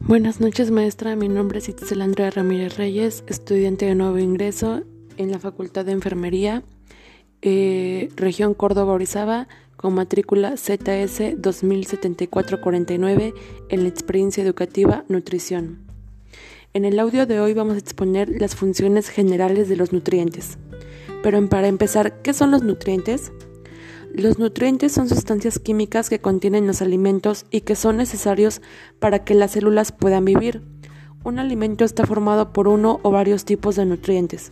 Buenas noches maestra, mi nombre es Itzel Andrea Ramírez Reyes, estudiante de nuevo ingreso en la Facultad de Enfermería, eh, región Córdoba Orizaba, con matrícula ZS 207449 en la experiencia educativa Nutrición. En el audio de hoy vamos a exponer las funciones generales de los nutrientes. Pero para empezar, ¿qué son los nutrientes? Los nutrientes son sustancias químicas que contienen los alimentos y que son necesarios para que las células puedan vivir. Un alimento está formado por uno o varios tipos de nutrientes.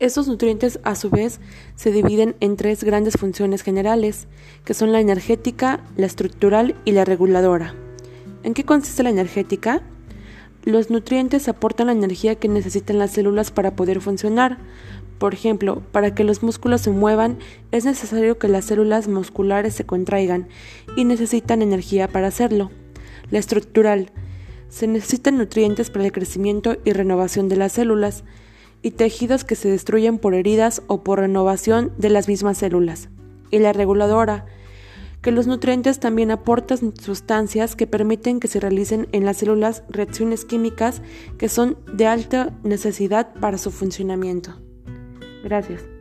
Estos nutrientes a su vez se dividen en tres grandes funciones generales, que son la energética, la estructural y la reguladora. ¿En qué consiste la energética? Los nutrientes aportan la energía que necesitan las células para poder funcionar. Por ejemplo, para que los músculos se muevan es necesario que las células musculares se contraigan y necesitan energía para hacerlo. La estructural. Se necesitan nutrientes para el crecimiento y renovación de las células y tejidos que se destruyen por heridas o por renovación de las mismas células. Y la reguladora que los nutrientes también aportan sustancias que permiten que se realicen en las células reacciones químicas que son de alta necesidad para su funcionamiento. Gracias.